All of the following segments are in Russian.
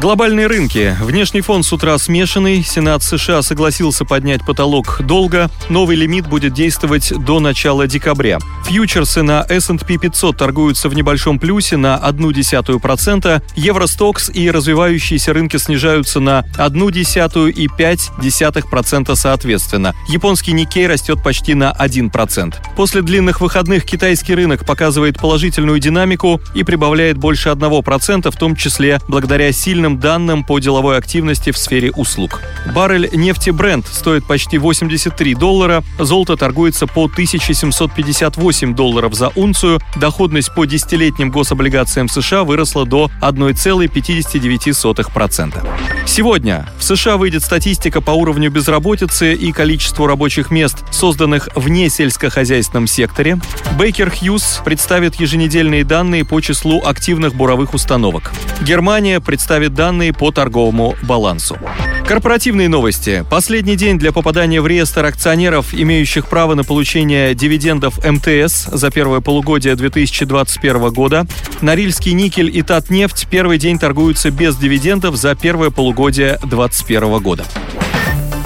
Глобальные рынки. Внешний фон с утра смешанный. Сенат США согласился поднять потолок долга. Новый лимит будет действовать до начала декабря. Фьючерсы на S&P 500 торгуются в небольшом плюсе на 0,1%. Евростокс и развивающиеся рынки снижаются на 0,1 и 0,5% соответственно. Японский Никей растет почти на 1%. После длинных выходных китайский рынок показывает положительную динамику и прибавляет больше 1%, в том числе благодаря сильным официальным данным по деловой активности в сфере услуг. Баррель нефти Brent стоит почти 83 доллара, золото торгуется по 1758 долларов за унцию, доходность по десятилетним гособлигациям США выросла до 1,59%. Сегодня в США выйдет статистика по уровню безработицы и количеству рабочих мест, созданных вне сельскохозяйственном секторе. Бейкер Хьюз представит еженедельные данные по числу активных буровых установок. Германия представит данные по торговому балансу. Корпоративные новости. Последний день для попадания в реестр акционеров, имеющих право на получение дивидендов МТС за первое полугодие 2021 года. Норильский никель и Татнефть первый день торгуются без дивидендов за первое полугодие 2021 года.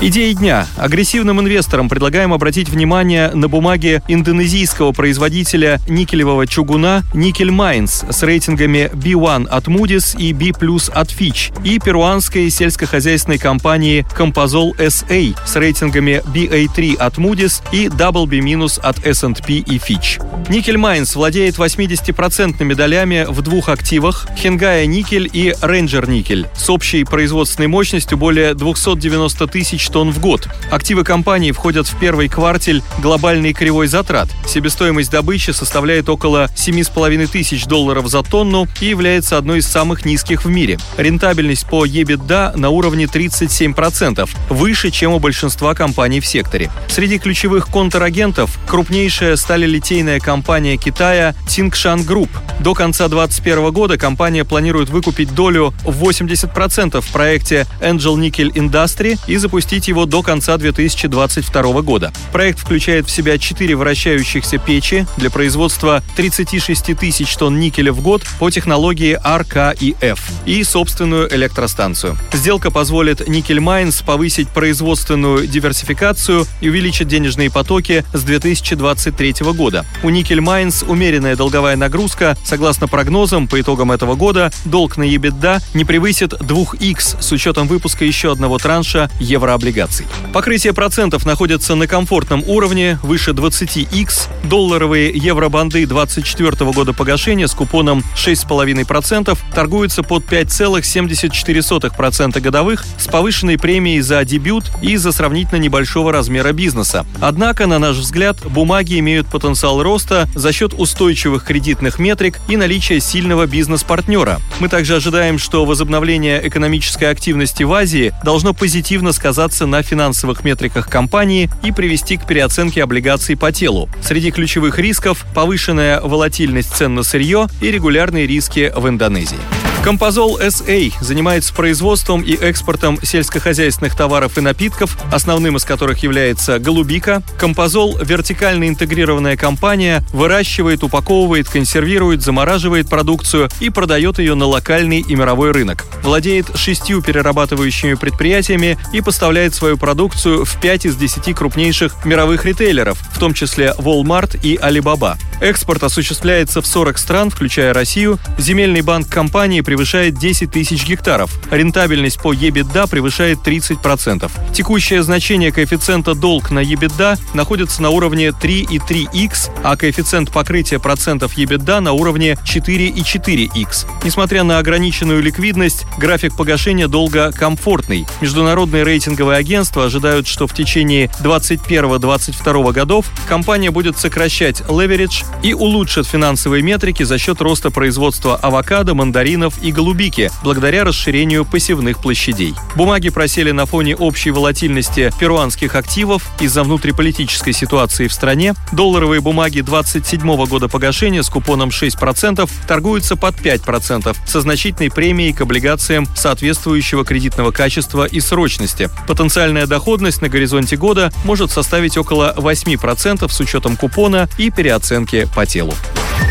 Идеи дня. Агрессивным инвесторам предлагаем обратить внимание на бумаги индонезийского производителя никелевого чугуна Nickel Mines с рейтингами B1 от Moody's и B+, от Fitch и перуанской сельскохозяйственной компании Compazol SA с рейтингами BA3 от Moody's и WB- от S&P и Fitch. Nickel Mines владеет 80% долями в двух активах – Хенгая Никель и Ranger Никель с общей производственной мощностью более 290 тысяч тонн в год. Активы компании входят в первый квартель глобальной кривой затрат. Себестоимость добычи составляет около 7,5 тысяч долларов за тонну и является одной из самых низких в мире. Рентабельность по EBITDA на уровне 37%, выше, чем у большинства компаний в секторе. Среди ключевых контрагентов крупнейшая сталелитейная компания Китая Tsingshan Group. До конца 2021 года компания планирует выкупить долю в 80% в проекте Angel Nickel Industry и запустить запустить его до конца 2022 года. Проект включает в себя четыре вращающихся печи для производства 36 тысяч тонн никеля в год по технологии RKEF и собственную электростанцию. Сделка позволит Nickel Mines повысить производственную диверсификацию и увеличить денежные потоки с 2023 года. У Nickel Mines умеренная долговая нагрузка. Согласно прогнозам, по итогам этого года долг на EBITDA не превысит 2х с учетом выпуска еще одного транша еврооблигаций облигаций. Покрытие процентов находится на комфортном уровне, выше 20x. Долларовые евробанды 24 года погашения с купоном 6,5% торгуются под 5,74% годовых с повышенной премией за дебют и за сравнительно небольшого размера бизнеса. Однако, на наш взгляд, бумаги имеют потенциал роста за счет устойчивых кредитных метрик и наличия сильного бизнес-партнера. Мы также ожидаем, что возобновление экономической активности в Азии должно позитивно сказаться отразиться на финансовых метриках компании и привести к переоценке облигаций по телу. Среди ключевых рисков – повышенная волатильность цен на сырье и регулярные риски в Индонезии. Композол SA занимается производством и экспортом сельскохозяйственных товаров и напитков, основным из которых является голубика. Композол – вертикально интегрированная компания, выращивает, упаковывает, консервирует, замораживает продукцию и продает ее на локальный и мировой рынок. Владеет шестью перерабатывающими предприятиями и поставляет свою продукцию в 5 из 10 крупнейших мировых ритейлеров, в том числе Walmart и Alibaba. Экспорт осуществляется в 40 стран, включая Россию. Земельный банк компании превышает 10 тысяч гектаров. Рентабельность по EBITDA превышает 30%. Текущее значение коэффициента долг на EBITDA находится на уровне 3,3x, а коэффициент покрытия процентов EBITDA на уровне 4,4x. Несмотря на ограниченную ликвидность, график погашения долга комфортный. Международные рейтинговые агентства ожидают, что в течение 2021-2022 годов компания будет сокращать леверидж, и улучшат финансовые метрики за счет роста производства авокадо, мандаринов и голубики, благодаря расширению посевных площадей. Бумаги просели на фоне общей волатильности перуанских активов из-за внутриполитической ситуации в стране. Долларовые бумаги 27 года погашения с купоном 6% торгуются под 5% со значительной премией к облигациям соответствующего кредитного качества и срочности. Потенциальная доходность на горизонте года может составить около 8% с учетом купона и переоценки по телу.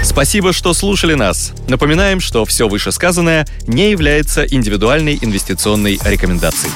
Спасибо, что слушали нас. Напоминаем, что все вышесказанное не является индивидуальной инвестиционной рекомендацией.